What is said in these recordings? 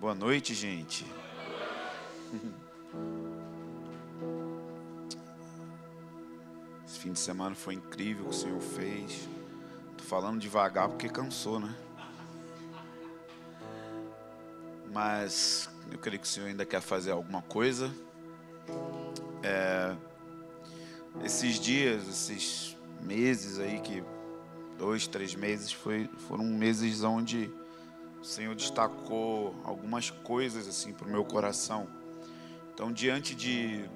Boa noite, gente. Esse fim de semana foi incrível o que o Senhor fez. Tô falando devagar porque cansou, né? Mas eu creio que o Senhor ainda quer fazer alguma coisa. É, esses dias, esses meses aí que dois, três meses foi, foram meses onde o Senhor destacou algumas coisas assim para o meu coração. Então, diante de,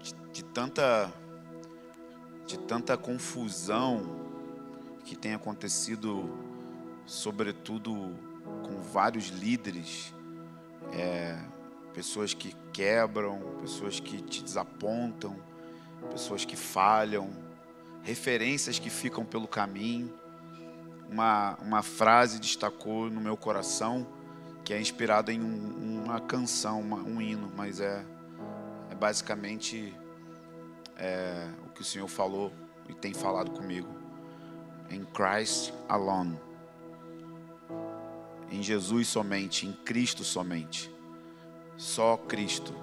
de, de, tanta de tanta confusão que tem acontecido, sobretudo com vários líderes, é, pessoas que quebram, pessoas que te desapontam, pessoas que falham, referências que ficam pelo caminho uma, uma frase destacou no meu coração que é inspirada em um, uma canção, uma, um hino, mas é, é basicamente é, o que o Senhor falou e tem falado comigo. Em Christ alone. Em Jesus somente, em Cristo somente. Só Cristo.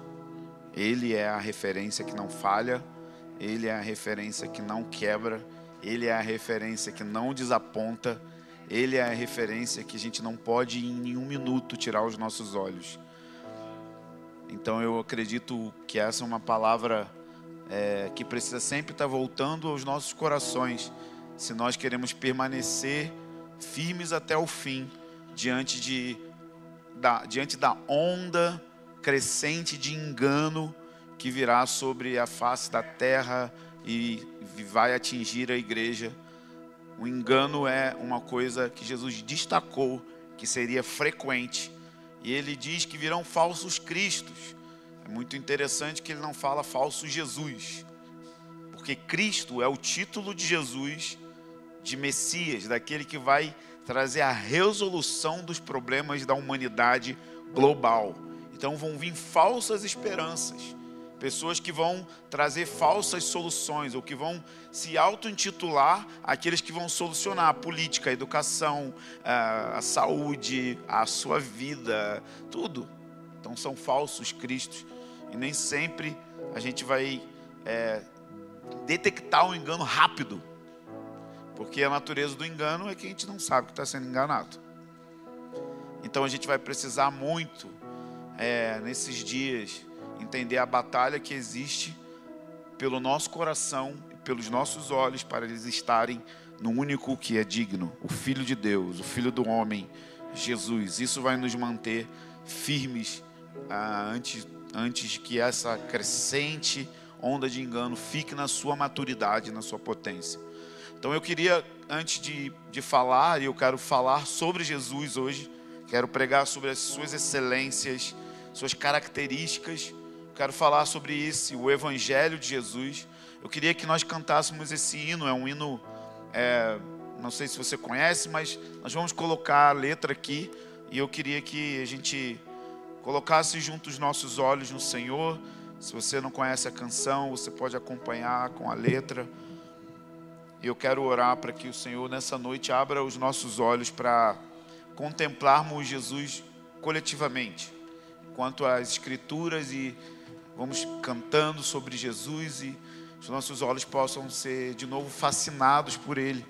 Ele é a referência que não falha, ele é a referência que não quebra ele é a referência que não desaponta, Ele é a referência que a gente não pode em nenhum minuto tirar os nossos olhos. Então eu acredito que essa é uma palavra é, que precisa sempre estar voltando aos nossos corações, se nós queremos permanecer firmes até o fim, diante, de, da, diante da onda crescente de engano que virá sobre a face da terra e vai atingir a igreja. O engano é uma coisa que Jesus destacou que seria frequente. E ele diz que virão falsos cristos. É muito interessante que ele não fala falso Jesus. Porque Cristo é o título de Jesus, de Messias, daquele que vai trazer a resolução dos problemas da humanidade global. Então vão vir falsas esperanças Pessoas que vão trazer falsas soluções, ou que vão se auto-intitular aqueles que vão solucionar a política, a educação, a saúde, a sua vida, tudo. Então são falsos cristos. E nem sempre a gente vai é, detectar o um engano rápido. Porque a natureza do engano é que a gente não sabe que está sendo enganado. Então a gente vai precisar muito é, nesses dias entender a batalha que existe pelo nosso coração pelos nossos olhos para eles estarem no único que é digno, o Filho de Deus, o Filho do homem, Jesus. Isso vai nos manter firmes ah, antes, antes que essa crescente onda de engano fique na sua maturidade, na sua potência. Então eu queria, antes de, de falar, e eu quero falar sobre Jesus hoje, quero pregar sobre as suas excelências, suas características quero falar sobre isso, o Evangelho de Jesus. Eu queria que nós cantássemos esse hino, é um hino, é, não sei se você conhece, mas nós vamos colocar a letra aqui e eu queria que a gente colocasse junto os nossos olhos no Senhor. Se você não conhece a canção, você pode acompanhar com a letra. E eu quero orar para que o Senhor nessa noite abra os nossos olhos para contemplarmos Jesus coletivamente, quanto às Escrituras e vamos cantando sobre Jesus e os nossos olhos possam ser de novo fascinados por Ele.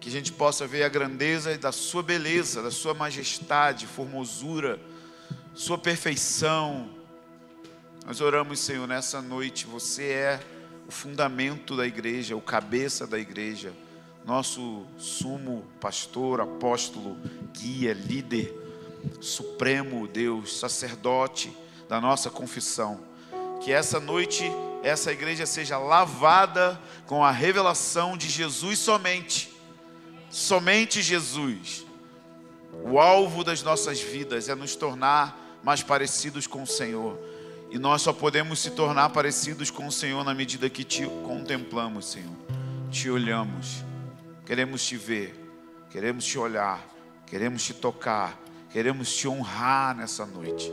Que a gente possa ver a grandeza da Sua beleza, da Sua majestade, formosura, Sua perfeição. Nós oramos, Senhor, nessa noite. Você é o fundamento da igreja, o cabeça da igreja, nosso sumo pastor, apóstolo, guia, líder, supremo Deus, sacerdote da nossa confissão. Que essa noite essa igreja seja lavada com a revelação de Jesus somente. Somente Jesus. O alvo das nossas vidas é nos tornar mais parecidos com o Senhor. E nós só podemos se tornar parecidos com o Senhor na medida que te contemplamos, Senhor. Te olhamos. Queremos te ver. Queremos te olhar. Queremos te tocar. Queremos te honrar nessa noite.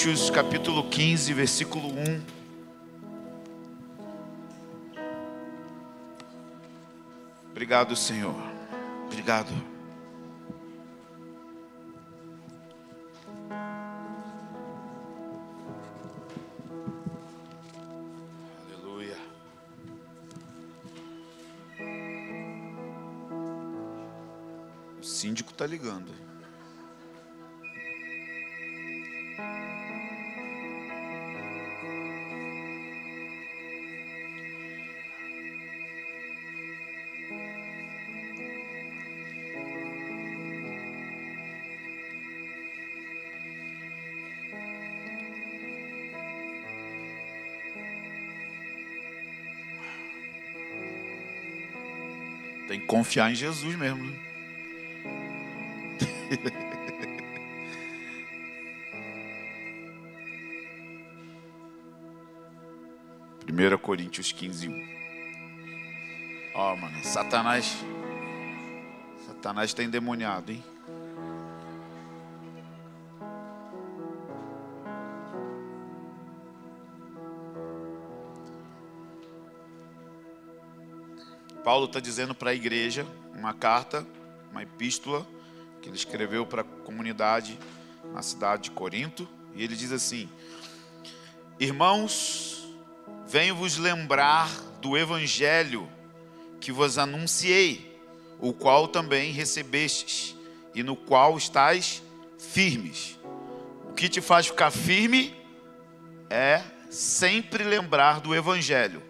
Coríntios, capítulo 15, versículo 1. Obrigado, Senhor. Obrigado. Tem que confiar em Jesus mesmo. né? Primeira Coríntios 15, 1. Ó, mano, Satanás. Satanás está endemoniado, hein? Paulo está dizendo para a igreja, uma carta, uma epístola, que ele escreveu para a comunidade na cidade de Corinto, e ele diz assim: Irmãos, venho vos lembrar do evangelho que vos anunciei, o qual também recebestes, e no qual estáis firmes. O que te faz ficar firme é sempre lembrar do evangelho.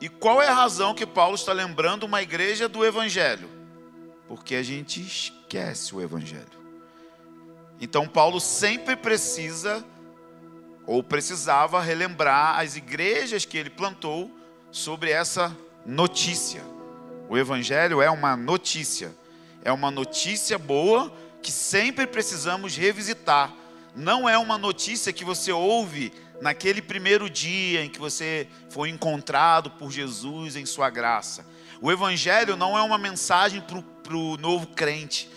E qual é a razão que Paulo está lembrando uma igreja do Evangelho? Porque a gente esquece o Evangelho. Então, Paulo sempre precisa, ou precisava, relembrar as igrejas que ele plantou sobre essa notícia. O Evangelho é uma notícia, é uma notícia boa que sempre precisamos revisitar. Não é uma notícia que você ouve naquele primeiro dia em que você foi encontrado por Jesus em Sua graça. O Evangelho não é uma mensagem para o novo crente.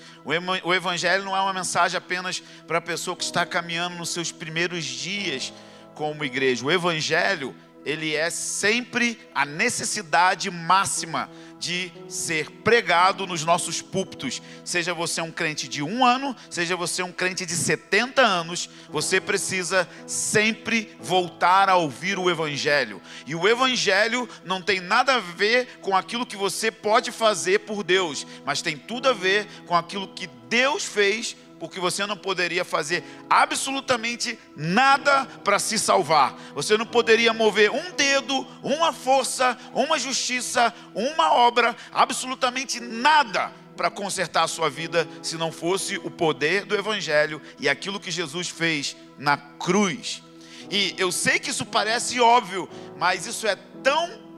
O Evangelho não é uma mensagem apenas para a pessoa que está caminhando nos seus primeiros dias como igreja. O Evangelho ele é sempre a necessidade máxima de ser pregado nos nossos púlpitos. Seja você um crente de um ano, seja você um crente de 70 anos, você precisa sempre voltar a ouvir o Evangelho. E o Evangelho não tem nada a ver com aquilo que você pode fazer por Deus, mas tem tudo a ver com aquilo que Deus fez porque você não poderia fazer absolutamente nada para se salvar. Você não poderia mover um dedo, uma força, uma justiça, uma obra, absolutamente nada para consertar a sua vida se não fosse o poder do Evangelho e aquilo que Jesus fez na cruz. E eu sei que isso parece óbvio, mas isso é tão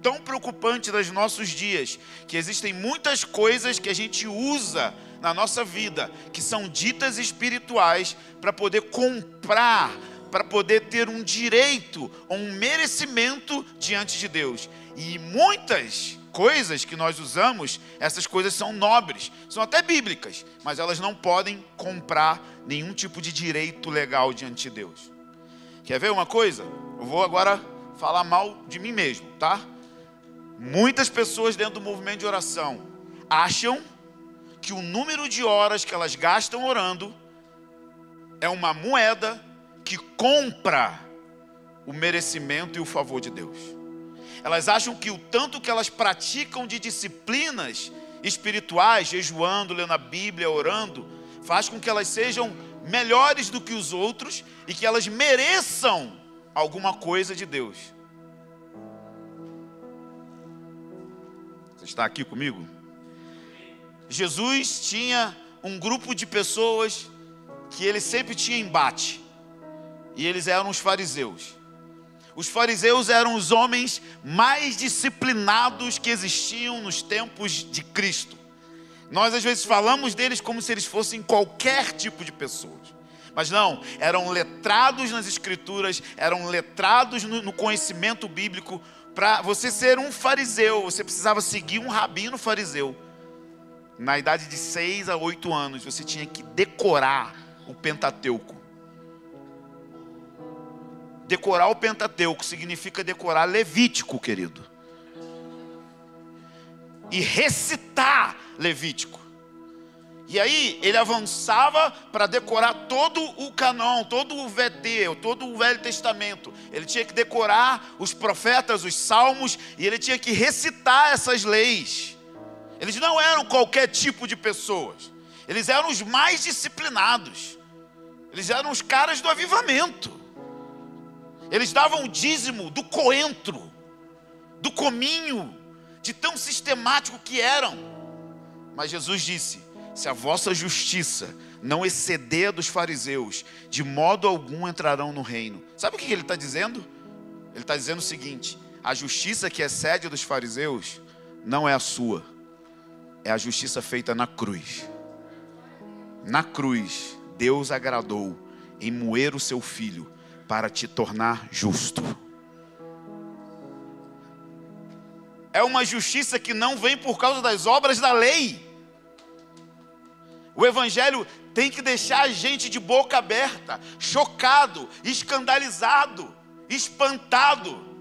tão preocupante nos nossos dias que existem muitas coisas que a gente usa na nossa vida, que são ditas espirituais, para poder comprar, para poder ter um direito ou um merecimento diante de Deus. E muitas coisas que nós usamos, essas coisas são nobres, são até bíblicas, mas elas não podem comprar nenhum tipo de direito legal diante de Deus. Quer ver uma coisa? Eu vou agora falar mal de mim mesmo, tá? Muitas pessoas dentro do movimento de oração acham que o número de horas que elas gastam orando é uma moeda que compra o merecimento e o favor de Deus. Elas acham que o tanto que elas praticam de disciplinas espirituais, jejuando, lendo a Bíblia, orando, faz com que elas sejam melhores do que os outros e que elas mereçam alguma coisa de Deus. Você está aqui comigo? Jesus tinha um grupo de pessoas que ele sempre tinha embate. E eles eram os fariseus. Os fariseus eram os homens mais disciplinados que existiam nos tempos de Cristo. Nós às vezes falamos deles como se eles fossem qualquer tipo de pessoas. Mas não, eram letrados nas escrituras, eram letrados no, no conhecimento bíblico. Para você ser um fariseu, você precisava seguir um rabino fariseu na idade de 6 a 8 anos, você tinha que decorar o Pentateuco. Decorar o Pentateuco significa decorar Levítico, querido. E recitar Levítico. E aí ele avançava para decorar todo o canon, todo o VT, todo o Velho Testamento. Ele tinha que decorar os profetas, os salmos, e ele tinha que recitar essas leis. Eles não eram qualquer tipo de pessoas. Eles eram os mais disciplinados. Eles eram os caras do avivamento. Eles davam o dízimo do coentro, do cominho, de tão sistemático que eram. Mas Jesus disse: se a vossa justiça não exceder dos fariseus, de modo algum entrarão no reino. Sabe o que ele está dizendo? Ele está dizendo o seguinte: a justiça que excede dos fariseus não é a sua é a justiça feita na cruz. Na cruz, Deus agradou em moer o seu filho para te tornar justo. É uma justiça que não vem por causa das obras da lei. O Evangelho tem que deixar a gente de boca aberta, chocado, escandalizado, espantado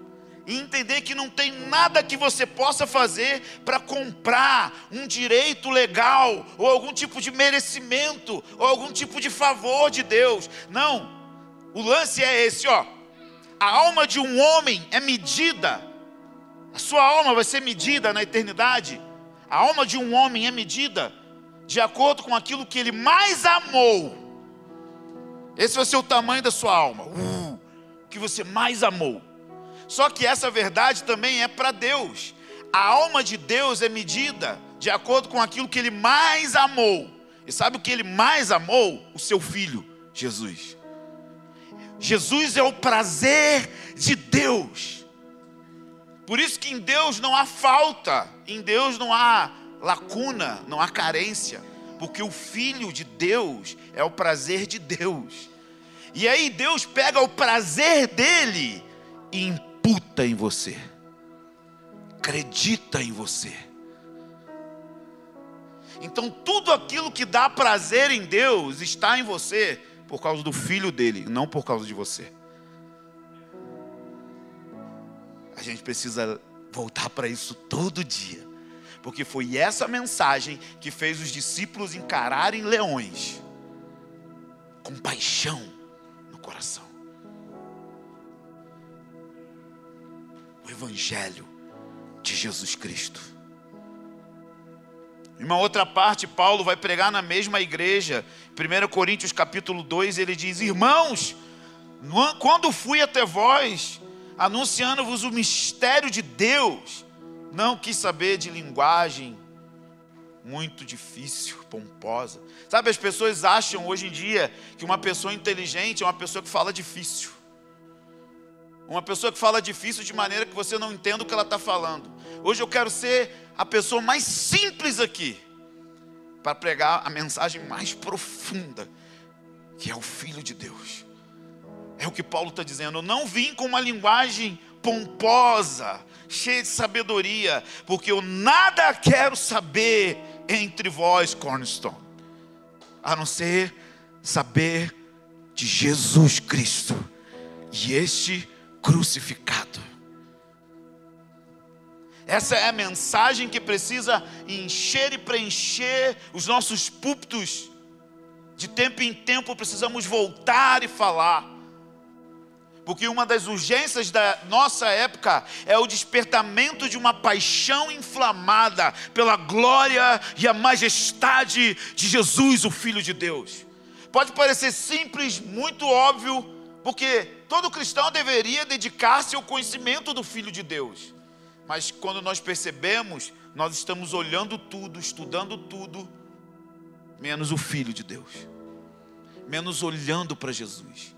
e entender que não tem nada que você possa fazer para comprar um direito legal, ou algum tipo de merecimento, ou algum tipo de favor de Deus. Não. O lance é esse, ó. A alma de um homem é medida. A sua alma vai ser medida na eternidade. A alma de um homem é medida de acordo com aquilo que ele mais amou. Esse vai ser o tamanho da sua alma. Uh, que você mais amou. Só que essa verdade também é para Deus. A alma de Deus é medida de acordo com aquilo que ele mais amou. E sabe o que ele mais amou? O seu filho, Jesus. Jesus é o prazer de Deus. Por isso que em Deus não há falta, em Deus não há lacuna, não há carência, porque o Filho de Deus é o prazer de Deus. E aí Deus pega o prazer dele e imputa em você, acredita em você. Então tudo aquilo que dá prazer em Deus está em você por causa do filho dele, não por causa de você. A gente precisa voltar para isso todo dia, porque foi essa mensagem que fez os discípulos encararem leões com paixão no coração. Evangelho de Jesus Cristo. Em uma outra parte, Paulo vai pregar na mesma igreja. 1 Coríntios capítulo 2, ele diz: Irmãos, quando fui até vós, anunciando-vos o mistério de Deus, não quis saber de linguagem muito difícil, pomposa. Sabe, as pessoas acham hoje em dia que uma pessoa inteligente é uma pessoa que fala difícil. Uma pessoa que fala difícil de maneira que você não entenda o que ela está falando. Hoje eu quero ser a pessoa mais simples aqui para pregar a mensagem mais profunda, que é o Filho de Deus. É o que Paulo está dizendo. Eu não vim com uma linguagem pomposa, cheia de sabedoria, porque eu nada quero saber entre vós, Cornerstone, a não ser saber de Jesus Cristo e este crucificado. Essa é a mensagem que precisa encher e preencher os nossos púlpitos. De tempo em tempo precisamos voltar e falar. Porque uma das urgências da nossa época é o despertamento de uma paixão inflamada pela glória e a majestade de Jesus, o Filho de Deus. Pode parecer simples, muito óbvio, porque todo cristão deveria dedicar-se ao conhecimento do Filho de Deus. Mas quando nós percebemos, nós estamos olhando tudo, estudando tudo, menos o Filho de Deus, menos olhando para Jesus,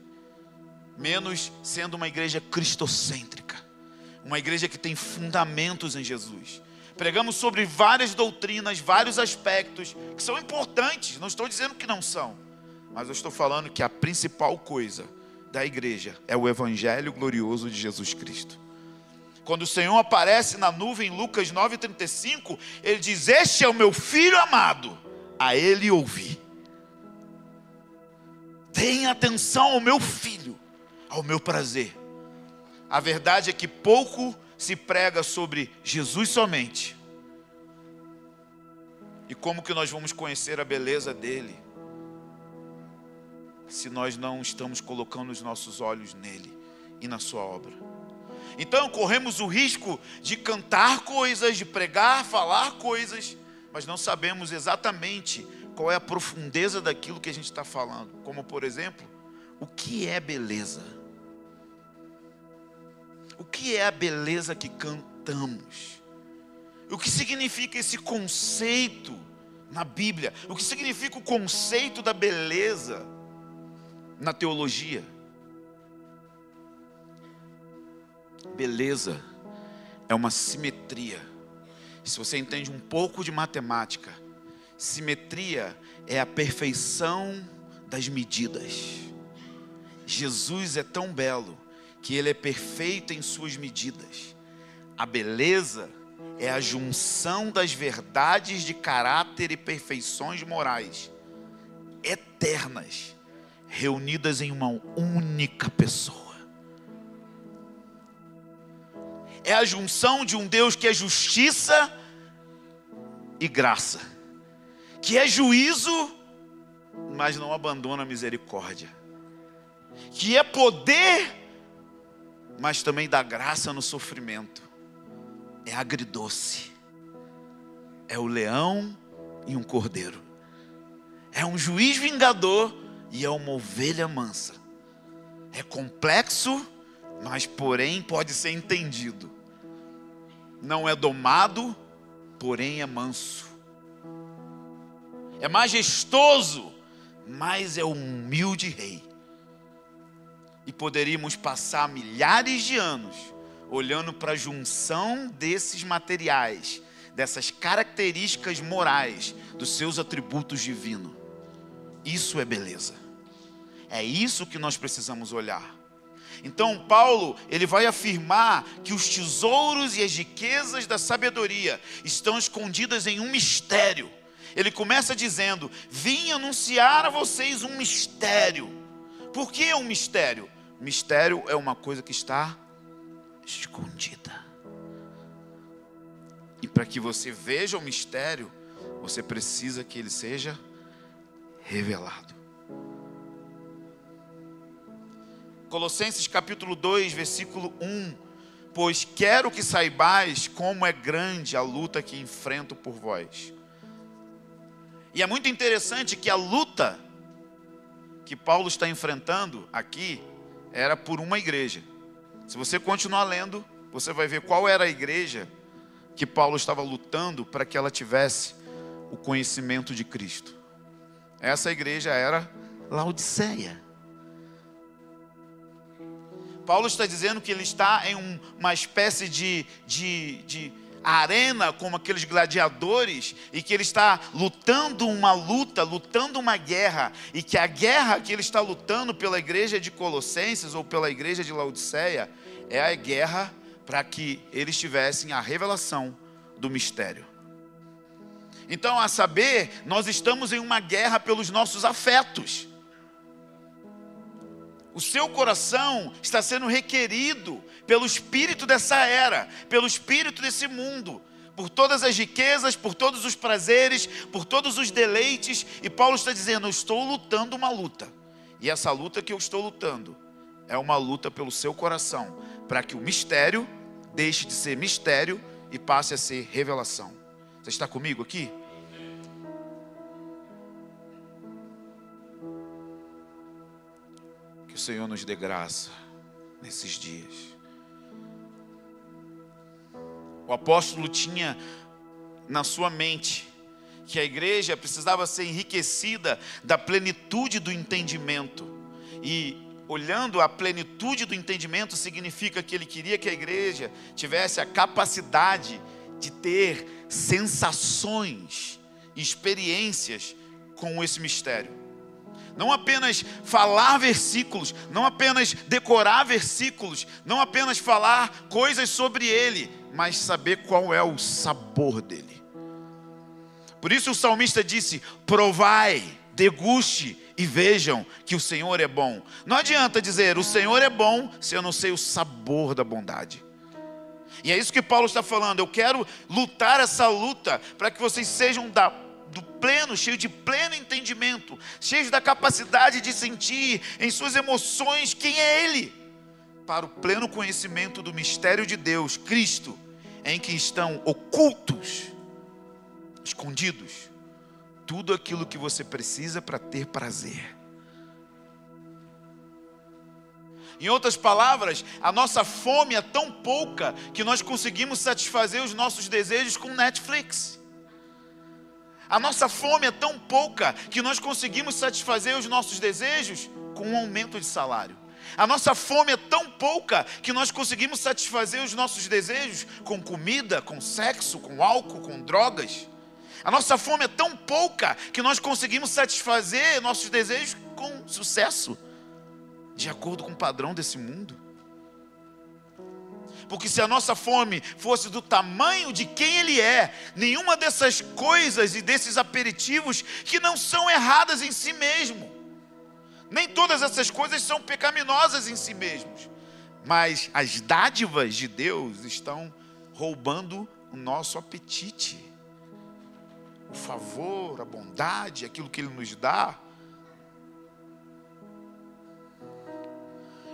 menos sendo uma igreja cristocêntrica, uma igreja que tem fundamentos em Jesus. Pregamos sobre várias doutrinas, vários aspectos que são importantes, não estou dizendo que não são, mas eu estou falando que a principal coisa da igreja é o Evangelho glorioso de Jesus Cristo. Quando o Senhor aparece na nuvem, em Lucas 9,35, ele diz: Este é o meu filho amado, a ele ouvi. Tenha atenção ao meu filho, ao meu prazer. A verdade é que pouco se prega sobre Jesus somente. E como que nós vamos conhecer a beleza dele? Se nós não estamos colocando os nossos olhos nele e na sua obra. Então corremos o risco de cantar coisas, de pregar, falar coisas, mas não sabemos exatamente qual é a profundeza daquilo que a gente está falando. Como, por exemplo, o que é beleza? O que é a beleza que cantamos? O que significa esse conceito na Bíblia? O que significa o conceito da beleza na teologia? beleza é uma simetria. Se você entende um pouco de matemática, simetria é a perfeição das medidas. Jesus é tão belo que ele é perfeito em suas medidas. A beleza é a junção das verdades de caráter e perfeições morais eternas, reunidas em uma única pessoa. é a junção de um Deus que é justiça e graça, que é juízo, mas não abandona a misericórdia, que é poder, mas também dá graça no sofrimento, é agridoce, é o leão e um cordeiro, é um juiz vingador e é uma ovelha mansa, é complexo, mas porém pode ser entendido não é domado, porém é manso. É majestoso, mas é humilde rei. E poderíamos passar milhares de anos olhando para a junção desses materiais, dessas características morais, dos seus atributos divinos. Isso é beleza. É isso que nós precisamos olhar. Então, Paulo, ele vai afirmar que os tesouros e as riquezas da sabedoria estão escondidas em um mistério. Ele começa dizendo: Vim anunciar a vocês um mistério. Por que um mistério? Mistério é uma coisa que está escondida. E para que você veja o mistério, você precisa que ele seja revelado. Colossenses capítulo 2, versículo 1. Pois quero que saibais como é grande a luta que enfrento por vós. E é muito interessante que a luta que Paulo está enfrentando aqui era por uma igreja. Se você continuar lendo, você vai ver qual era a igreja que Paulo estava lutando para que ela tivesse o conhecimento de Cristo. Essa igreja era Laodiceia. Paulo está dizendo que ele está em um, uma espécie de, de, de arena como aqueles gladiadores e que ele está lutando uma luta, lutando uma guerra e que a guerra que ele está lutando pela igreja de Colossenses ou pela igreja de Laodiceia é a guerra para que eles tivessem a revelação do mistério. Então, a saber, nós estamos em uma guerra pelos nossos afetos. O seu coração está sendo requerido pelo espírito dessa era, pelo espírito desse mundo, por todas as riquezas, por todos os prazeres, por todos os deleites. E Paulo está dizendo: Eu estou lutando uma luta. E essa luta que eu estou lutando é uma luta pelo seu coração, para que o mistério deixe de ser mistério e passe a ser revelação. Você está comigo aqui? Senhor nos dê graça nesses dias. O apóstolo tinha na sua mente que a igreja precisava ser enriquecida da plenitude do entendimento. E olhando a plenitude do entendimento, significa que ele queria que a igreja tivesse a capacidade de ter sensações, experiências com esse mistério não apenas falar versículos, não apenas decorar versículos, não apenas falar coisas sobre ele, mas saber qual é o sabor dele. Por isso o salmista disse: provai, deguste e vejam que o Senhor é bom. Não adianta dizer o Senhor é bom se eu não sei o sabor da bondade. E é isso que Paulo está falando. Eu quero lutar essa luta para que vocês sejam da do pleno, cheio de pleno entendimento, cheio da capacidade de sentir em suas emoções quem é Ele, para o pleno conhecimento do mistério de Deus, Cristo, em que estão ocultos, escondidos, tudo aquilo que você precisa para ter prazer. Em outras palavras, a nossa fome é tão pouca que nós conseguimos satisfazer os nossos desejos com Netflix. A nossa fome é tão pouca que nós conseguimos satisfazer os nossos desejos com um aumento de salário. A nossa fome é tão pouca que nós conseguimos satisfazer os nossos desejos com comida, com sexo, com álcool, com drogas. A nossa fome é tão pouca que nós conseguimos satisfazer nossos desejos com sucesso, de acordo com o padrão desse mundo. Porque se a nossa fome fosse do tamanho de quem Ele é, nenhuma dessas coisas e desses aperitivos que não são erradas em si mesmo, nem todas essas coisas são pecaminosas em si mesmos, mas as dádivas de Deus estão roubando o nosso apetite, o favor, a bondade, aquilo que Ele nos dá.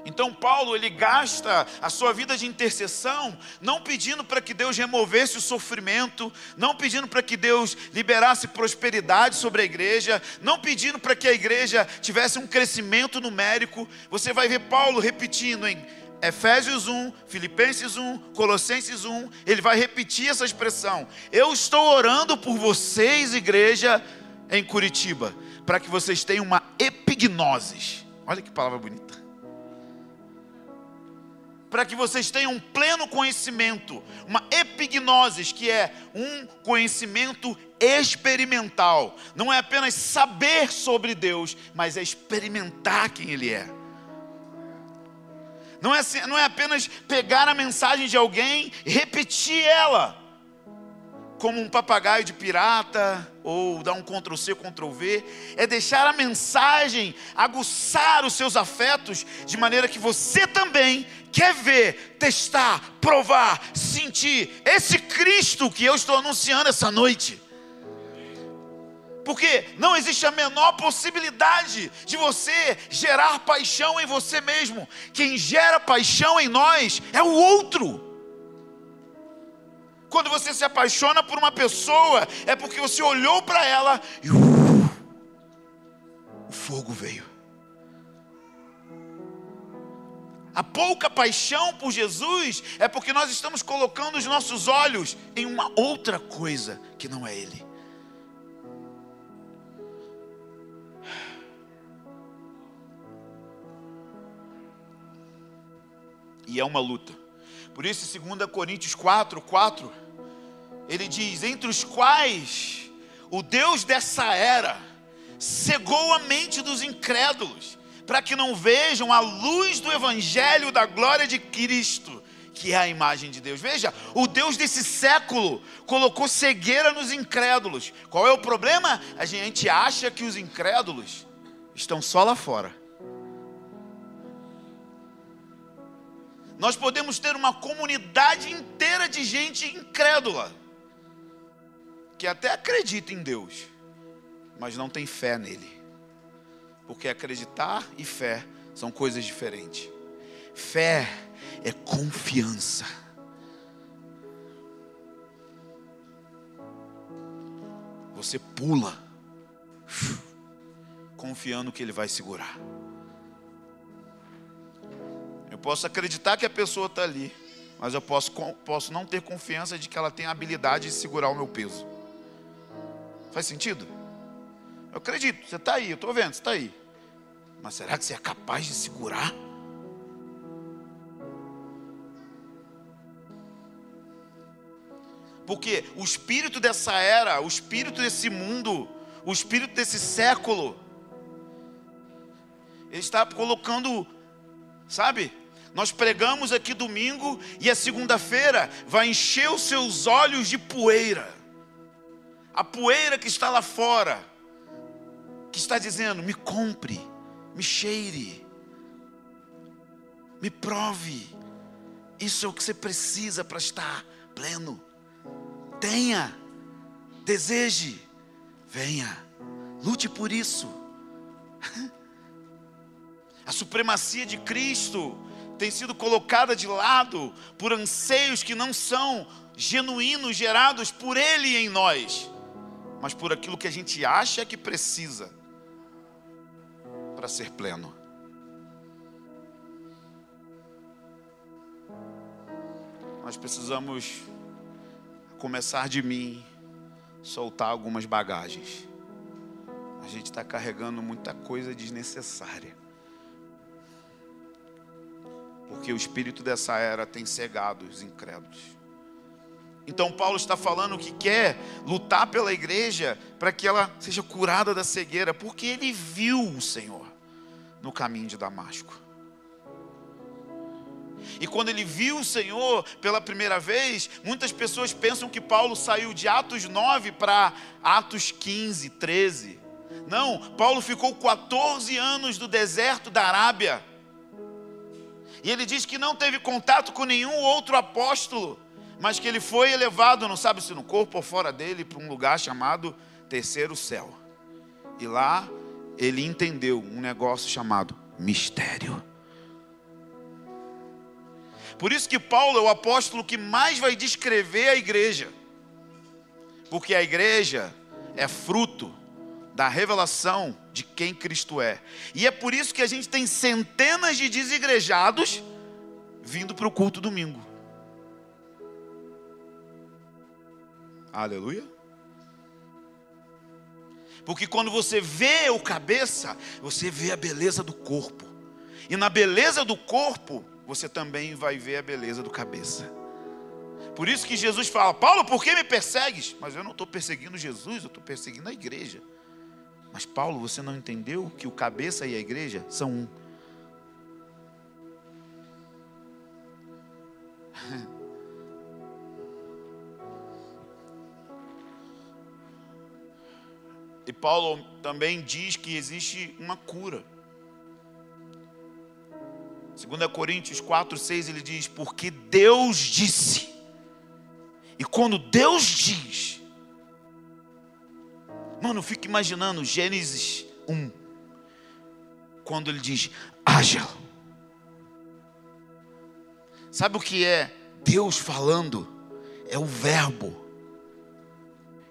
Então Paulo ele gasta a sua vida de intercessão, não pedindo para que Deus removesse o sofrimento, não pedindo para que Deus liberasse prosperidade sobre a igreja, não pedindo para que a igreja tivesse um crescimento numérico. Você vai ver Paulo repetindo em Efésios 1, Filipenses 1, Colossenses 1, ele vai repetir essa expressão. Eu estou orando por vocês, igreja, em Curitiba, para que vocês tenham uma epignose. Olha que palavra bonita para que vocês tenham um pleno conhecimento, uma epignosis, que é um conhecimento experimental. Não é apenas saber sobre Deus, mas é experimentar quem Ele é. Não é, não é apenas pegar a mensagem de alguém e repetir ela como um papagaio de pirata, ou dar um Ctrl C, Ctrl V, é deixar a mensagem aguçar os seus afetos, de maneira que você também quer ver, testar, provar, sentir esse Cristo que eu estou anunciando essa noite. Porque não existe a menor possibilidade de você gerar paixão em você mesmo. Quem gera paixão em nós é o outro. Quando você se apaixona por uma pessoa, é porque você olhou para ela e uh, o fogo veio. A pouca paixão por Jesus é porque nós estamos colocando os nossos olhos em uma outra coisa que não é Ele. E é uma luta. Por isso, 2 Coríntios 4, 4, ele diz: Entre os quais o Deus dessa era cegou a mente dos incrédulos, para que não vejam a luz do Evangelho da glória de Cristo, que é a imagem de Deus. Veja, o Deus desse século colocou cegueira nos incrédulos. Qual é o problema? A gente acha que os incrédulos estão só lá fora. Nós podemos ter uma comunidade inteira de gente incrédula que até acredita em Deus, mas não tem fé nele. Porque acreditar e fé são coisas diferentes. Fé é confiança. Você pula, confiando que ele vai segurar. Eu posso acreditar que a pessoa está ali, mas eu posso, posso não ter confiança de que ela tem a habilidade de segurar o meu peso. Faz sentido? Eu acredito, você está aí, eu estou vendo, você está aí. Mas será que você é capaz de segurar? Porque o espírito dessa era, o espírito desse mundo, o espírito desse século, ele está colocando, sabe? Nós pregamos aqui domingo e a segunda-feira vai encher os seus olhos de poeira a poeira que está lá fora, que está dizendo: me compre, me cheire, me prove. Isso é o que você precisa para estar pleno. Tenha, deseje, venha, lute por isso. A supremacia de Cristo tem sido colocada de lado por anseios que não são genuínos, gerados por Ele em nós mas por aquilo que a gente acha que precisa para ser pleno. Nós precisamos começar de mim, soltar algumas bagagens. A gente está carregando muita coisa desnecessária. Porque o espírito dessa era tem cegado os incrédulos. Então, Paulo está falando que quer lutar pela igreja para que ela seja curada da cegueira, porque ele viu o Senhor no caminho de Damasco. E quando ele viu o Senhor pela primeira vez, muitas pessoas pensam que Paulo saiu de Atos 9 para Atos 15, 13. Não, Paulo ficou 14 anos no deserto da Arábia. E ele diz que não teve contato com nenhum outro apóstolo mas que ele foi elevado, não sabe se no corpo ou fora dele, para um lugar chamado Terceiro Céu. E lá ele entendeu um negócio chamado mistério. Por isso que Paulo é o apóstolo que mais vai descrever a igreja. Porque a igreja é fruto da revelação de quem Cristo é. E é por isso que a gente tem centenas de desigrejados vindo para o culto domingo. Aleluia. Porque quando você vê o cabeça, você vê a beleza do corpo. E na beleza do corpo você também vai ver a beleza do cabeça. Por isso que Jesus fala: Paulo, por que me persegues? Mas eu não estou perseguindo Jesus, eu estou perseguindo a igreja. Mas Paulo, você não entendeu que o cabeça e a igreja são um. E Paulo também diz que existe uma cura. 2 Coríntios 4, 6 ele diz: Porque Deus disse. E quando Deus diz, mano, eu fico imaginando Gênesis 1, quando ele diz: haja. Sabe o que é Deus falando? É o Verbo.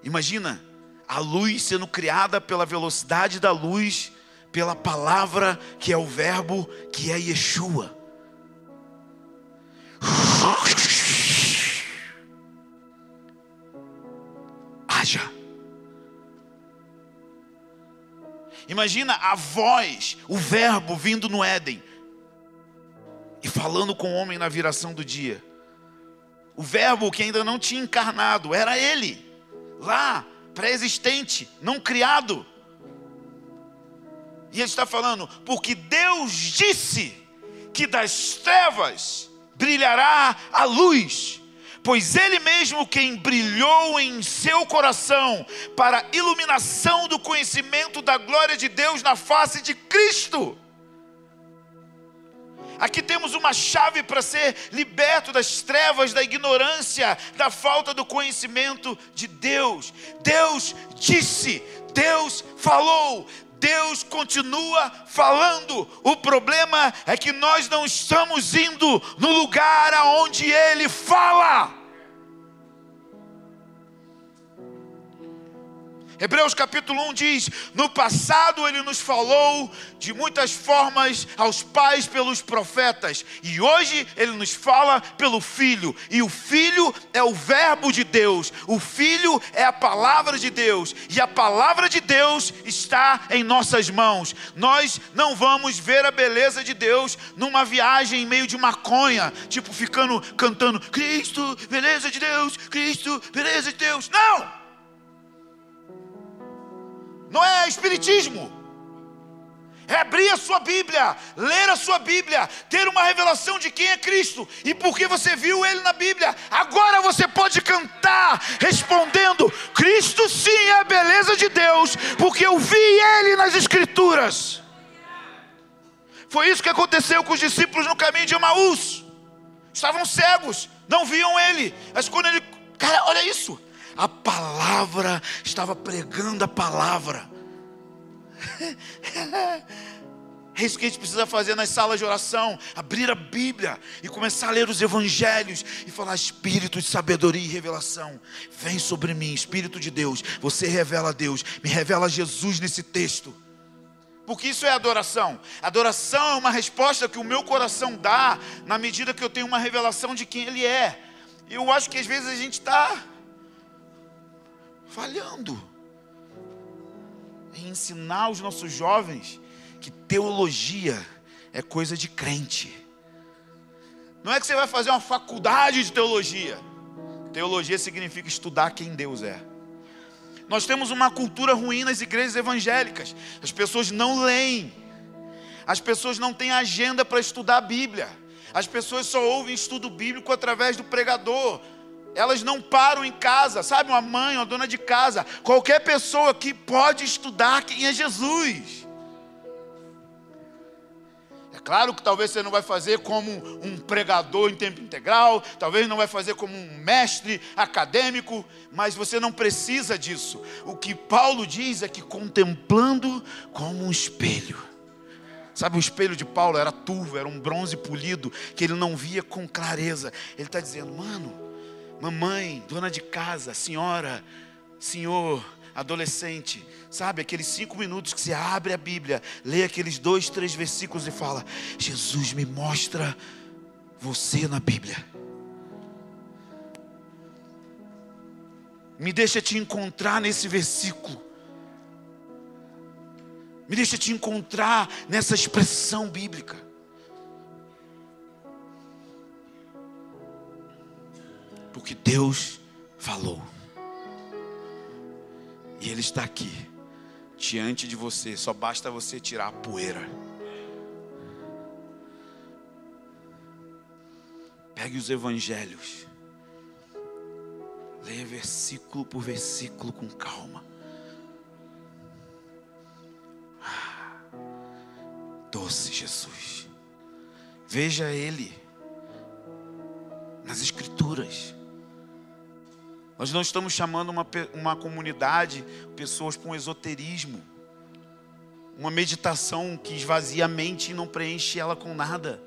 Imagina a luz sendo criada pela velocidade da luz, pela palavra que é o Verbo, que é Yeshua. Haja. Imagina a voz, o Verbo vindo no Éden e falando com o homem na viração do dia. O Verbo que ainda não tinha encarnado, era ele, lá, pré-existente, não criado. E ele está falando, porque Deus disse que das trevas brilhará a luz, pois Ele mesmo quem brilhou em seu coração para a iluminação do conhecimento da glória de Deus na face de Cristo. Aqui temos uma chave para ser liberto das trevas, da ignorância, da falta do conhecimento de Deus. Deus disse, Deus falou, Deus continua falando. O problema é que nós não estamos indo no lugar aonde Ele fala. Hebreus capítulo 1 diz: No passado ele nos falou de muitas formas aos pais pelos profetas, e hoje ele nos fala pelo Filho, e o Filho é o Verbo de Deus, o Filho é a palavra de Deus, e a palavra de Deus está em nossas mãos. Nós não vamos ver a beleza de Deus numa viagem em meio de maconha, tipo ficando cantando Cristo, beleza de Deus, Cristo, beleza de Deus. Não! Não é espiritismo. É abrir a sua Bíblia, ler a sua Bíblia, ter uma revelação de quem é Cristo e porque você viu Ele na Bíblia. Agora você pode cantar respondendo: Cristo sim é a beleza de Deus, porque eu vi Ele nas Escrituras. Foi isso que aconteceu com os discípulos no caminho de Emaús. Estavam cegos, não viam Ele. Mas quando ele, cara, olha isso a palavra, estava pregando a palavra. É isso que a gente precisa fazer nas salas de oração: abrir a Bíblia e começar a ler os Evangelhos e falar: Espírito de sabedoria e revelação, vem sobre mim, Espírito de Deus. Você revela a Deus, me revela Jesus nesse texto. Porque isso é adoração. Adoração é uma resposta que o meu coração dá na medida que eu tenho uma revelação de quem Ele é. Eu acho que às vezes a gente está falhando em ensinar os nossos jovens que teologia é coisa de crente. Não é que você vai fazer uma faculdade de teologia. Teologia significa estudar quem Deus é. Nós temos uma cultura ruim nas igrejas evangélicas. As pessoas não leem. As pessoas não têm agenda para estudar a Bíblia. As pessoas só ouvem estudo bíblico através do pregador. Elas não param em casa, sabe? Uma mãe, uma dona de casa, qualquer pessoa que pode estudar quem é Jesus. É claro que talvez você não vai fazer como um pregador em tempo integral, talvez não vai fazer como um mestre acadêmico, mas você não precisa disso. O que Paulo diz é que contemplando como um espelho. Sabe, o espelho de Paulo era turvo, era um bronze polido, que ele não via com clareza. Ele está dizendo, mano, mamãe, dona de casa, senhora, senhor, adolescente, sabe, aqueles cinco minutos que você abre a Bíblia, lê aqueles dois, três versículos e fala: Jesus me mostra você na Bíblia. Me deixa te encontrar nesse versículo. Me deixa te encontrar nessa expressão bíblica. Porque Deus falou. E Ele está aqui, diante de você. Só basta você tirar a poeira. Pegue os evangelhos. Leia versículo por versículo com calma. Ah, doce Jesus. Veja Ele nas Escrituras. Nós não estamos chamando uma, uma comunidade, pessoas para um esoterismo, uma meditação que esvazia a mente e não preenche ela com nada.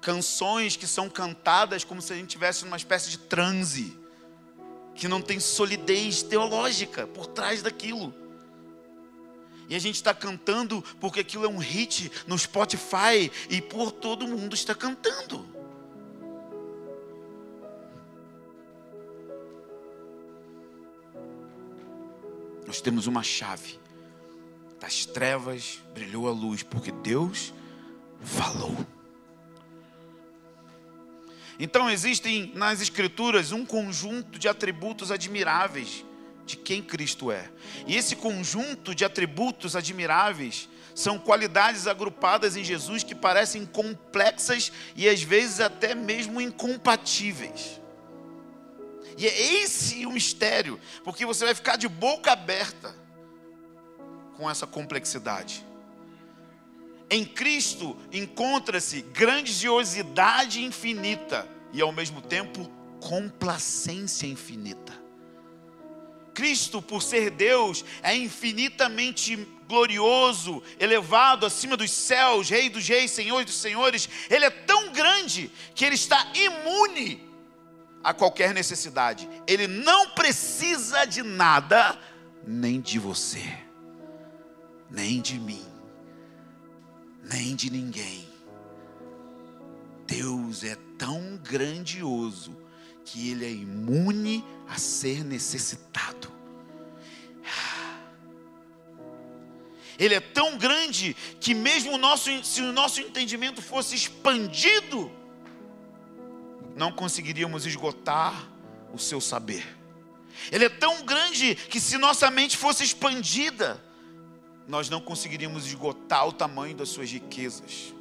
Canções que são cantadas como se a gente tivesse numa espécie de transe, que não tem solidez teológica por trás daquilo. E a gente está cantando porque aquilo é um hit no Spotify e por todo mundo está cantando. Nós temos uma chave. Das trevas brilhou a luz, porque Deus falou. Então existem nas Escrituras um conjunto de atributos admiráveis de quem Cristo é. E esse conjunto de atributos admiráveis são qualidades agrupadas em Jesus que parecem complexas e às vezes até mesmo incompatíveis. E é esse o mistério, porque você vai ficar de boca aberta com essa complexidade. Em Cristo encontra-se grandiosidade infinita e ao mesmo tempo complacência infinita. Cristo, por ser Deus, é infinitamente glorioso, elevado acima dos céus, Rei dos Reis, Senhor dos Senhores. Ele é tão grande que ele está imune a qualquer necessidade. Ele não precisa de nada, nem de você, nem de mim, nem de ninguém. Deus é tão grandioso que ele é imune a ser necessitado. Ele é tão grande que mesmo o nosso, se o nosso entendimento fosse expandido, não conseguiríamos esgotar o seu saber. Ele é tão grande que, se nossa mente fosse expandida, nós não conseguiríamos esgotar o tamanho das suas riquezas.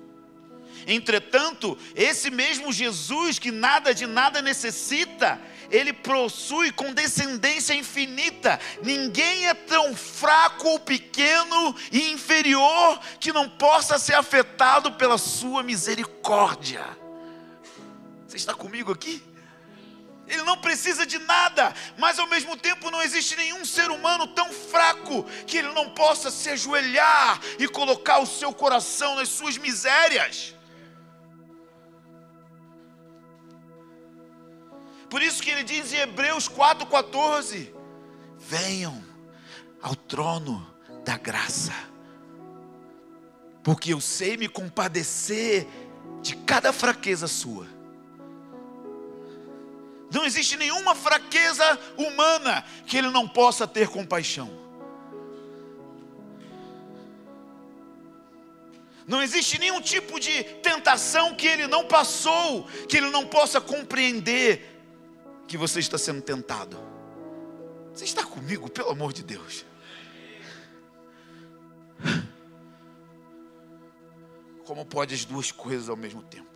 Entretanto, esse mesmo Jesus que nada de nada necessita, ele possui condescendência infinita. Ninguém é tão fraco ou pequeno e inferior que não possa ser afetado pela sua misericórdia. Você está comigo aqui? Ele não precisa de nada, mas ao mesmo tempo não existe nenhum ser humano tão fraco que ele não possa se ajoelhar e colocar o seu coração nas suas misérias. Por isso que ele diz em Hebreus 4,14: Venham ao trono da graça, porque eu sei me compadecer de cada fraqueza sua não existe nenhuma fraqueza humana que ele não possa ter compaixão. Não existe nenhum tipo de tentação que ele não passou, que ele não possa compreender que você está sendo tentado. Você está comigo, pelo amor de Deus. Como pode as duas coisas ao mesmo tempo?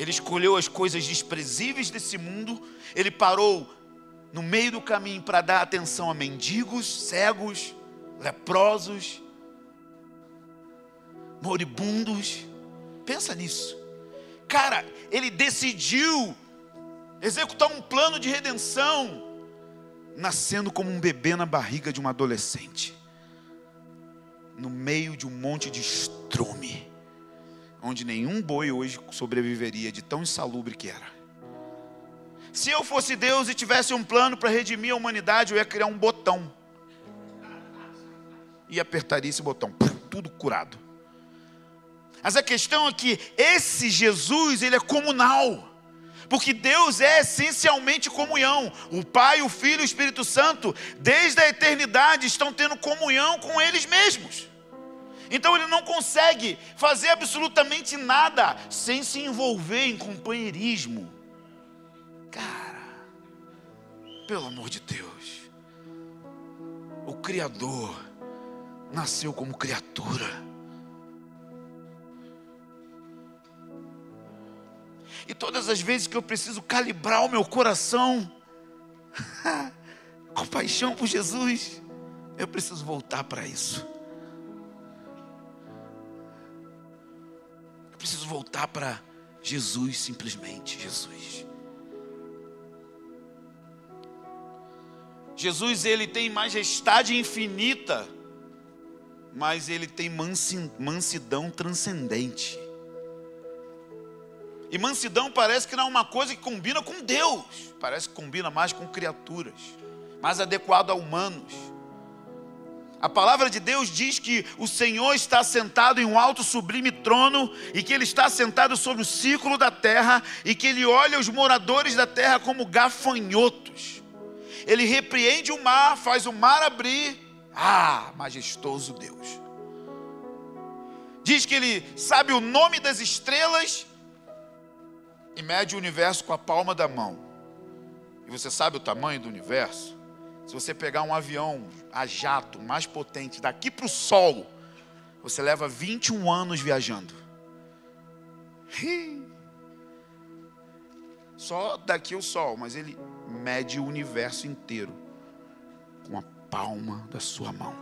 Ele escolheu as coisas desprezíveis desse mundo, ele parou no meio do caminho para dar atenção a mendigos, cegos, leprosos, moribundos. Pensa nisso. Cara, ele decidiu executar um plano de redenção, nascendo como um bebê na barriga de uma adolescente, no meio de um monte de estrume onde nenhum boi hoje sobreviveria de tão insalubre que era. Se eu fosse Deus e tivesse um plano para redimir a humanidade, eu ia criar um botão. E apertaria esse botão, tudo curado. Mas a questão é que esse Jesus, ele é comunal. Porque Deus é essencialmente comunhão. O Pai, o Filho e o Espírito Santo, desde a eternidade, estão tendo comunhão com eles mesmos. Então ele não consegue fazer absolutamente nada sem se envolver em companheirismo. Cara, pelo amor de Deus, o Criador nasceu como criatura. E todas as vezes que eu preciso calibrar o meu coração, com paixão por Jesus, eu preciso voltar para isso. Preciso voltar para Jesus, simplesmente Jesus. Jesus, ele tem majestade infinita, mas ele tem mansidão transcendente. E mansidão parece que não é uma coisa que combina com Deus, parece que combina mais com criaturas, mais adequado a humanos. A palavra de Deus diz que o Senhor está sentado em um alto sublime trono e que ele está sentado sobre o círculo da terra e que ele olha os moradores da terra como gafanhotos. Ele repreende o mar, faz o mar abrir. Ah, majestoso Deus. Diz que ele sabe o nome das estrelas e mede o universo com a palma da mão. E você sabe o tamanho do universo? Se você pegar um avião a jato mais potente daqui para o Sol, você leva 21 anos viajando. Só daqui o Sol, mas ele mede o universo inteiro com a palma da sua mão.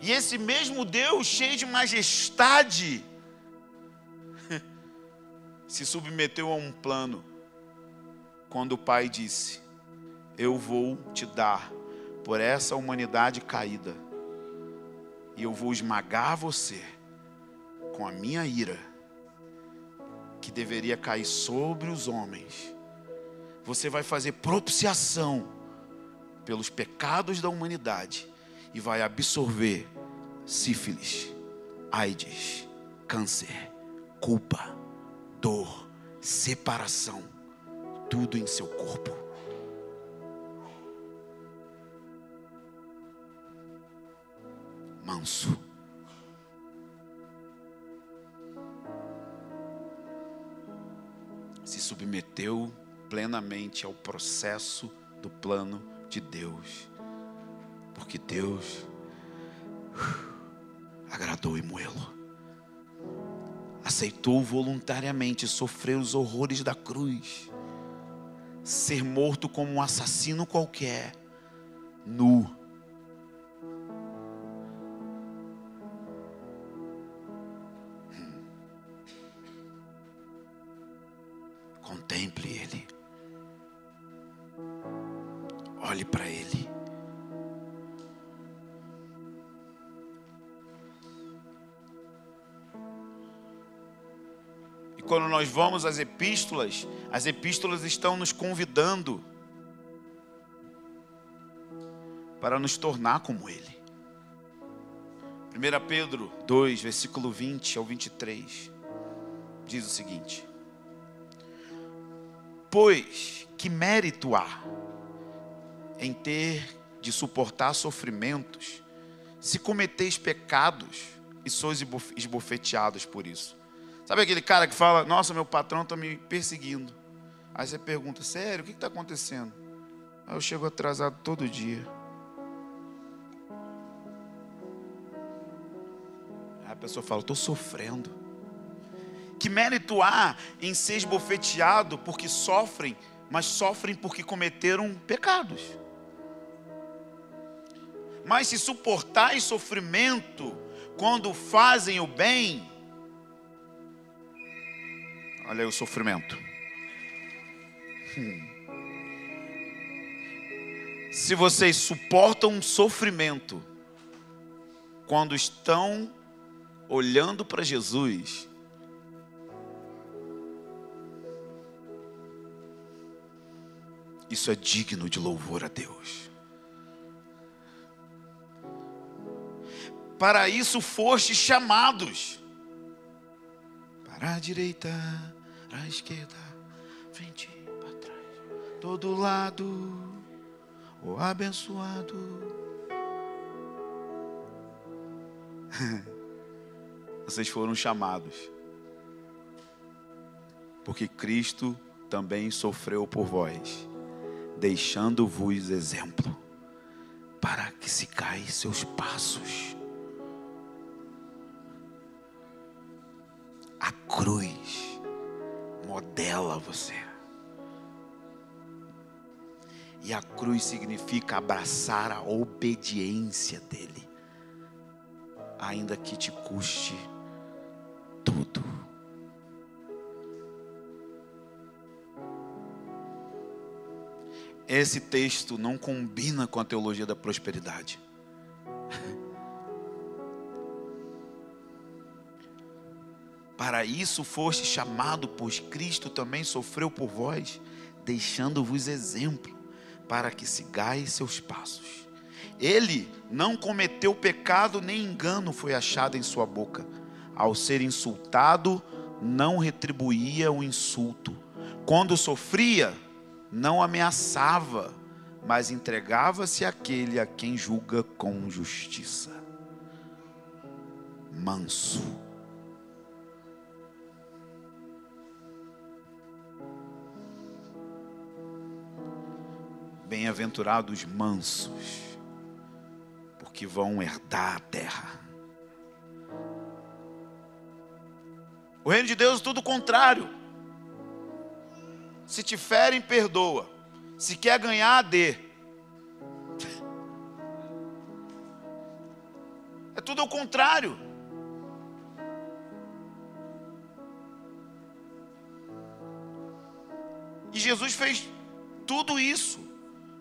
E esse mesmo Deus, cheio de majestade, se submeteu a um plano, quando o Pai disse: Eu vou te dar por essa humanidade caída, e eu vou esmagar você com a minha ira, que deveria cair sobre os homens. Você vai fazer propiciação pelos pecados da humanidade e vai absorver sífilis, AIDS, câncer, culpa, dor, separação, tudo em seu corpo. Manso. Se submeteu plenamente ao processo do plano de Deus porque Deus agradou Imuelo. Aceitou voluntariamente sofrer os horrores da cruz, ser morto como um assassino qualquer, nu. Vamos às epístolas, as epístolas estão nos convidando para nos tornar como Ele. 1 Pedro 2, versículo 20 ao 23, diz o seguinte: Pois que mérito há em ter de suportar sofrimentos, se cometeis pecados e sois esbofeteados por isso? Sabe aquele cara que fala: Nossa, meu patrão está me perseguindo. Aí você pergunta: Sério, o que está acontecendo? Aí eu chego atrasado todo dia. Aí a pessoa fala: Estou sofrendo. Que mérito há em ser esbofeteado porque sofrem, mas sofrem porque cometeram pecados? Mas se suportais sofrimento quando fazem o bem, Olha aí o sofrimento. Hum. Se vocês suportam um sofrimento quando estão olhando para Jesus, isso é digno de louvor a Deus. Para isso foste chamados. Para a direita, para a esquerda, frente, para trás, todo lado, o abençoado. Vocês foram chamados porque Cristo também sofreu por vós, deixando-vos exemplo, para que se caem seus passos. A cruz modela você. E a cruz significa abraçar a obediência dele, ainda que te custe tudo. Esse texto não combina com a teologia da prosperidade. Para isso foste chamado, pois Cristo também sofreu por vós, deixando-vos exemplo, para que sigais seus passos. Ele não cometeu pecado, nem engano foi achado em sua boca. Ao ser insultado, não retribuía o insulto. Quando sofria, não ameaçava, mas entregava-se àquele a quem julga com justiça. Manso. Bem-aventurados mansos, porque vão herdar a terra. O reino de Deus é tudo o contrário. Se te ferem, perdoa. Se quer ganhar, dê. É tudo ao contrário. E Jesus fez tudo isso,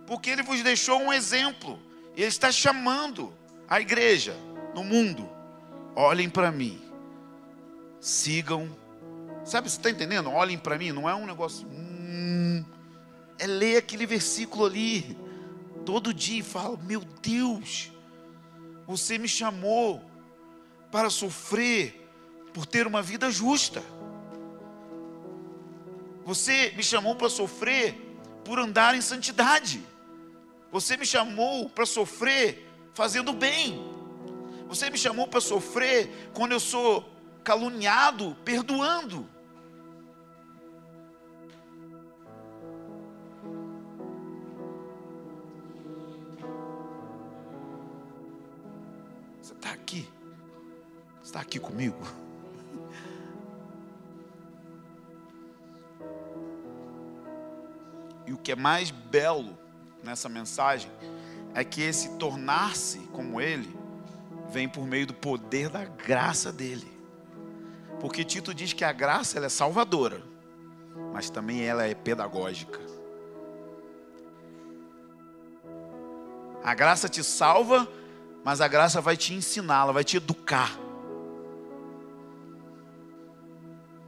porque Ele vos deixou um exemplo. Ele está chamando a igreja no mundo. Olhem para mim, sigam. Sabe, você está entendendo? Olhem para mim, não é um negócio. Hum, é ler aquele versículo ali, todo dia, e fala: Meu Deus, você me chamou para sofrer por ter uma vida justa. Você me chamou para sofrer por andar em santidade. Você me chamou para sofrer fazendo bem. Você me chamou para sofrer quando eu sou caluniado, perdoando. Você está aqui? Você está aqui comigo? E o que é mais belo nessa mensagem é que esse tornar-se como Ele vem por meio do poder da graça dele. Porque Tito diz que a graça ela é salvadora, mas também ela é pedagógica. A graça te salva, mas a graça vai te ensinar, ela vai te educar.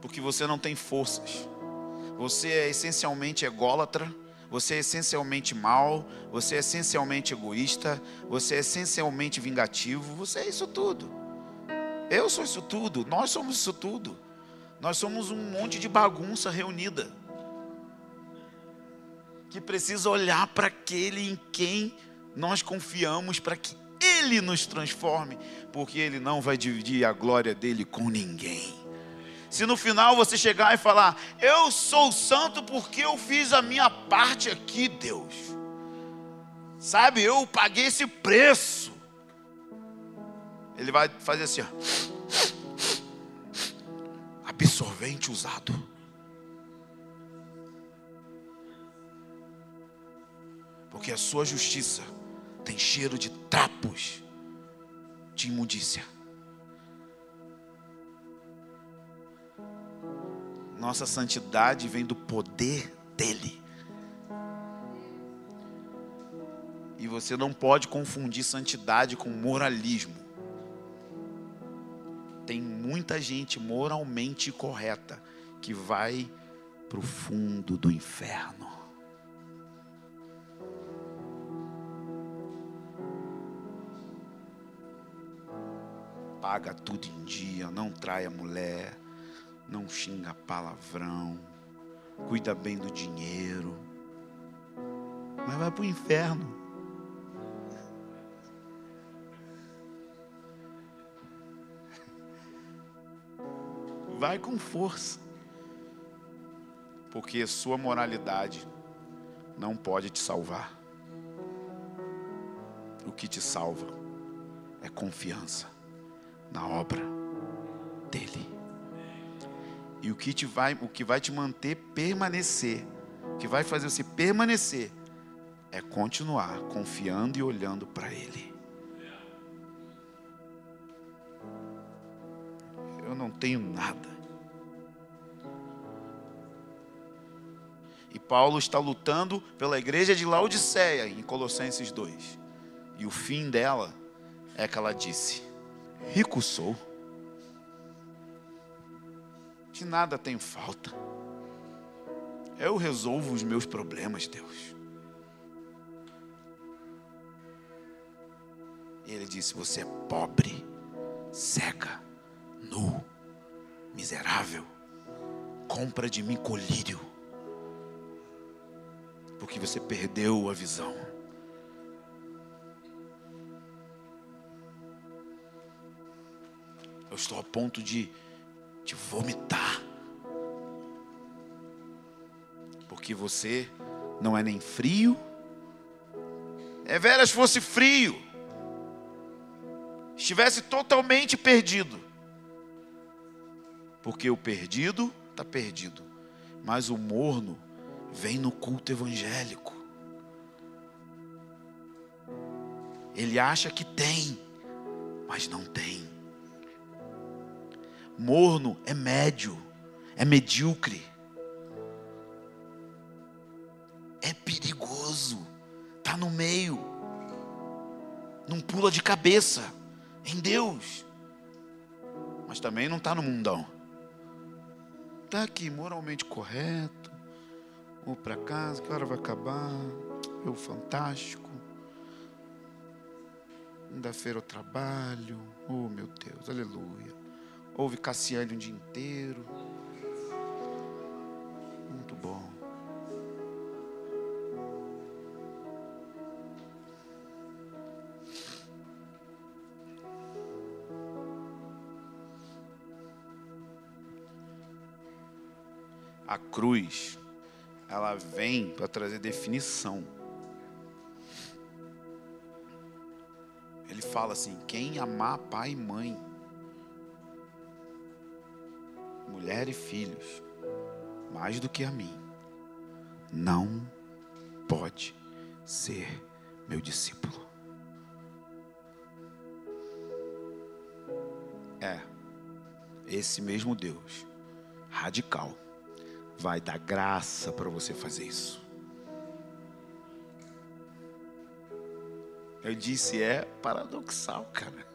Porque você não tem forças. Você é essencialmente ególatra, você é essencialmente mal, você é essencialmente egoísta, você é essencialmente vingativo, você é isso tudo. Eu sou isso tudo, nós somos isso tudo. Nós somos um monte de bagunça reunida. Que precisa olhar para aquele em quem nós confiamos para que ele nos transforme, porque ele não vai dividir a glória dele com ninguém. Se no final você chegar e falar, eu sou santo porque eu fiz a minha parte aqui, Deus. Sabe, eu paguei esse preço. Ele vai fazer assim, ó. Absorvente usado. Porque a sua justiça tem cheiro de trapos de imundícia. Nossa santidade vem do poder dele. E você não pode confundir santidade com moralismo. Tem muita gente moralmente correta que vai para o fundo do inferno. Paga tudo em dia, não trai a mulher, não xinga palavrão, cuida bem do dinheiro, mas vai para o inferno. Vai com força. Porque sua moralidade não pode te salvar. O que te salva é confiança na obra dele. E o que te vai, o que vai te manter permanecer, o que vai fazer você permanecer é continuar confiando e olhando para ele. Eu não tenho nada. E Paulo está lutando pela igreja de Laodiceia, em Colossenses 2. E o fim dela é que ela disse: Rico sou, de nada tenho falta. Eu resolvo os meus problemas, Deus. E ele disse: Você é pobre, cega, nu, miserável. Compra de mim colírio, porque você perdeu a visão. Eu estou a ponto de, de vomitar. Porque você não é nem frio. É veras fosse frio. Estivesse totalmente perdido. Porque o perdido está perdido. Mas o morno vem no culto evangélico. Ele acha que tem, mas não tem. Morno é médio, é medíocre. É perigoso. Tá no meio. Não pula de cabeça em Deus. Mas também não está no mundão. Está aqui moralmente correto. Vou para casa, que hora vai acabar? Eu fantástico. Segunda-feira eu trabalho. Oh meu Deus, aleluia. Ouve Cassiane um dia inteiro. Muito bom. A cruz, ela vem para trazer definição. Ele fala assim: quem amar pai e mãe, mulher e filhos, mais do que a mim, não pode ser meu discípulo. É, esse mesmo Deus, radical, vai dar graça para você fazer isso. Eu disse, é paradoxal, cara.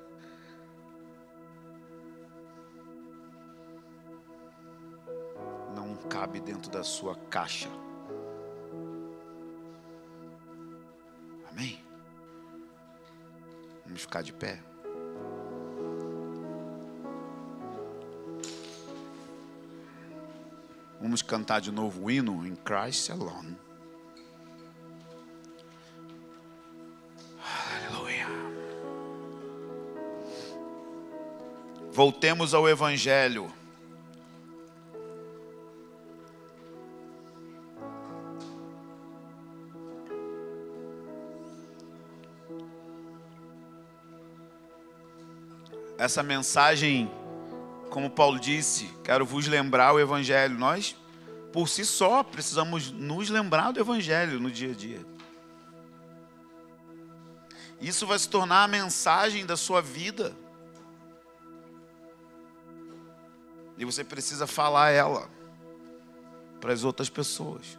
Cabe dentro da sua caixa. Amém? Vamos ficar de pé. Vamos cantar de novo o hino em Christ Alone. Aleluia. Voltemos ao Evangelho. Essa mensagem como Paulo disse, quero vos lembrar o Evangelho. Nós, por si só, precisamos nos lembrar do Evangelho no dia a dia. Isso vai se tornar a mensagem da sua vida. E você precisa falar ela para as outras pessoas.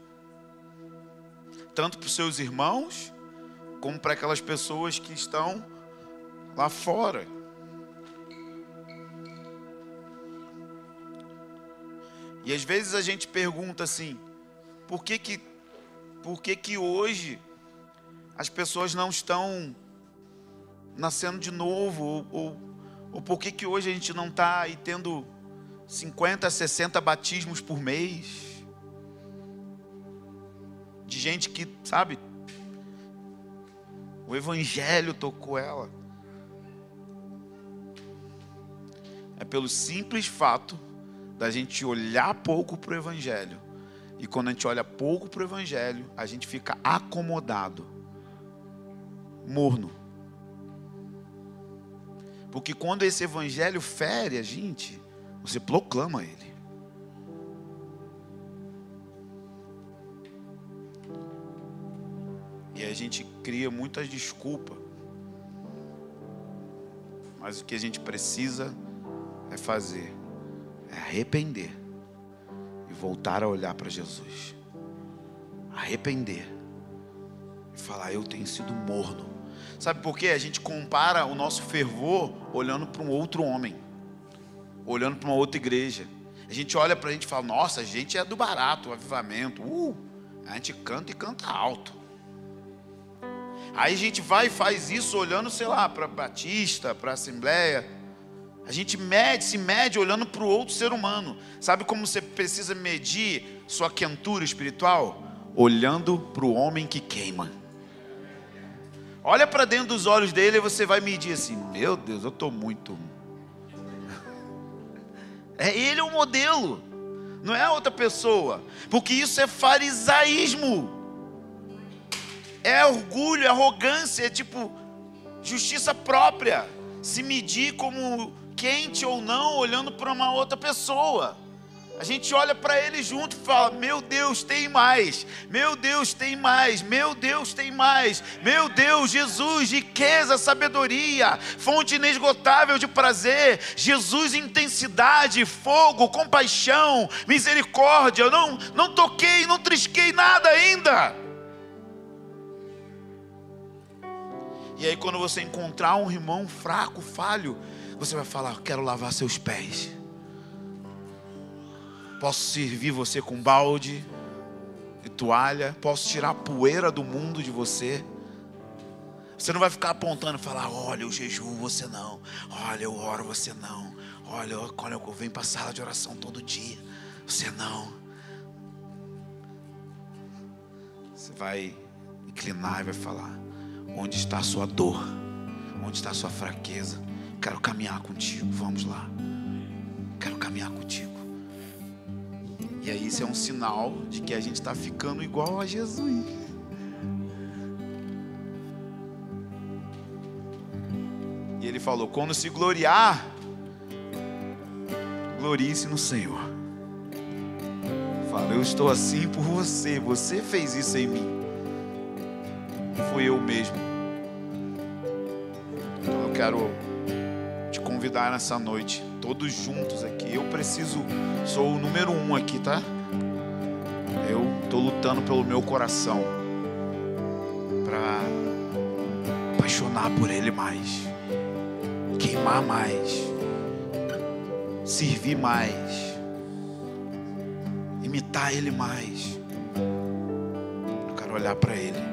Tanto para os seus irmãos, como para aquelas pessoas que estão lá fora. E às vezes a gente pergunta assim: por que que, por que, que hoje as pessoas não estão nascendo de novo? Ou, ou, ou por que, que hoje a gente não está aí tendo 50, 60 batismos por mês? De gente que, sabe, o Evangelho tocou ela. É pelo simples fato da gente olhar pouco para o Evangelho E quando a gente olha pouco para o Evangelho, a gente fica acomodado, morno. Porque quando esse Evangelho fere a gente, você proclama ele. E a gente cria muitas desculpas. Mas o que a gente precisa é fazer, é arrepender e voltar a olhar para Jesus. Arrepender e falar: Eu tenho sido morno. Sabe por quê? A gente compara o nosso fervor olhando para um outro homem, olhando para uma outra igreja. A gente olha para a gente e fala: Nossa, a gente é do barato, o avivamento. Uh, a gente canta e canta alto. Aí a gente vai e faz isso olhando, sei lá, para Batista, para Assembleia. A gente mede, se mede olhando para o outro ser humano. Sabe como você precisa medir sua quentura espiritual? Olhando para o homem que queima. Olha para dentro dos olhos dele e você vai medir assim: Meu Deus, eu estou muito. É ele o modelo, não é outra pessoa, porque isso é farisaísmo é orgulho, é arrogância, é tipo justiça própria. Se medir como quente ou não, olhando para uma outra pessoa. A gente olha para ele junto e fala: Meu Deus, tem mais. Meu Deus, tem mais. Meu Deus, tem mais. Meu Deus, Jesus, riqueza, sabedoria, fonte inesgotável de prazer. Jesus, intensidade, fogo, compaixão, misericórdia. Eu não, não toquei, não trisquei nada ainda. E aí, quando você encontrar um irmão fraco, falho, você vai falar: Quero lavar seus pés. Posso servir você com balde e toalha. Posso tirar a poeira do mundo de você. Você não vai ficar apontando e falar: Olha, eu jejum, você não. Olha, eu oro, você não. Olha, olha eu venho para a sala de oração todo dia. Você não. Você vai inclinar e vai falar: Onde está a sua dor? Onde está a sua fraqueza? Quero caminhar contigo. Vamos lá. Quero caminhar contigo. E aí isso é um sinal de que a gente está ficando igual a Jesus. E ele falou: quando se gloriar, glorie-se no Senhor. Fala, eu estou assim por você. Você fez isso em mim fui eu mesmo. Então eu quero convidar nessa noite, todos juntos aqui. Eu preciso, sou o número um aqui, tá? Eu estou lutando pelo meu coração para apaixonar por Ele mais, queimar mais, servir mais, imitar Ele mais. Eu quero olhar para Ele.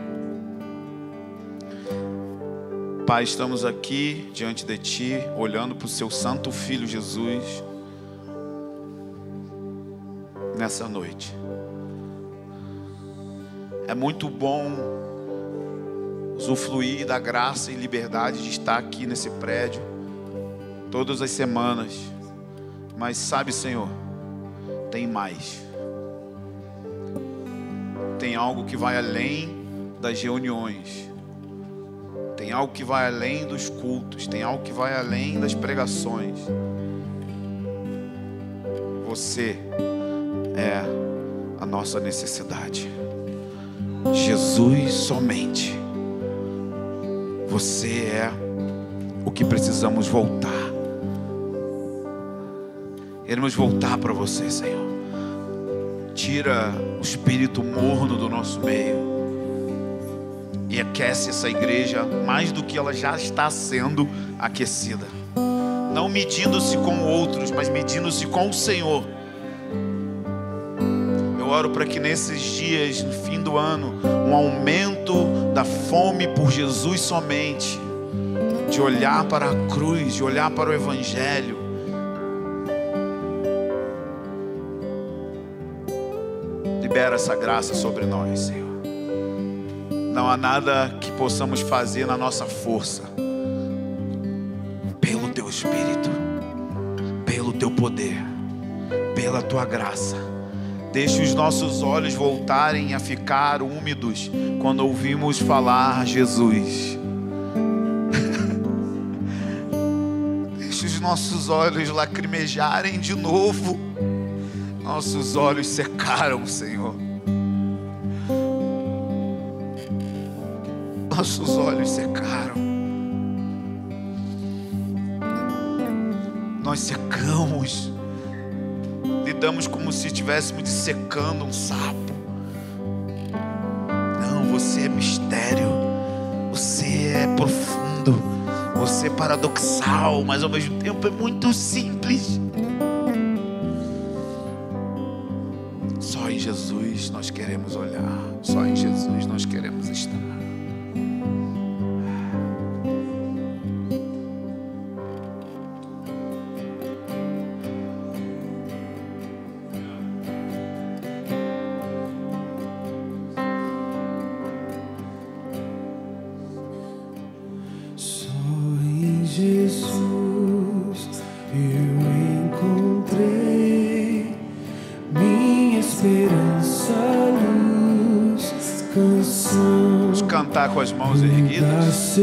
Pai, estamos aqui diante de Ti, olhando para o Seu Santo Filho Jesus, nessa noite. É muito bom usufruir da graça e liberdade de estar aqui nesse prédio, todas as semanas, mas sabe, Senhor, tem mais. Tem algo que vai além das reuniões tem algo que vai além dos cultos, tem algo que vai além das pregações. Você é a nossa necessidade. Jesus somente. Você é o que precisamos voltar. Queremos voltar para você, Senhor. Tira o espírito morno do nosso meio e aquece essa igreja mais do que ela já está sendo aquecida. Não medindo-se com outros, mas medindo-se com o Senhor. Eu oro para que nesses dias, no fim do ano, um aumento da fome por Jesus somente, de olhar para a cruz, de olhar para o Evangelho. Libera essa graça sobre nós, Senhor. Não há nada que possamos fazer na nossa força. Pelo teu espírito, pelo teu poder, pela tua graça. Deixe os nossos olhos voltarem a ficar úmidos quando ouvimos falar Jesus. Deixe os nossos olhos lacrimejarem de novo. Nossos olhos secaram, Senhor. Nossos olhos secaram. Nós secamos lidamos como se estivéssemos dissecando um sapo. Não, você é mistério, você é profundo, você é paradoxal, mas ao mesmo tempo é muito simples. Só em Jesus nós queremos olhar, só em Jesus nós queremos estar. Mãos erguidas,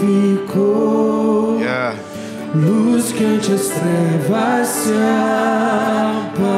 ficou. Yeah. Luz que antes trevas se apagou.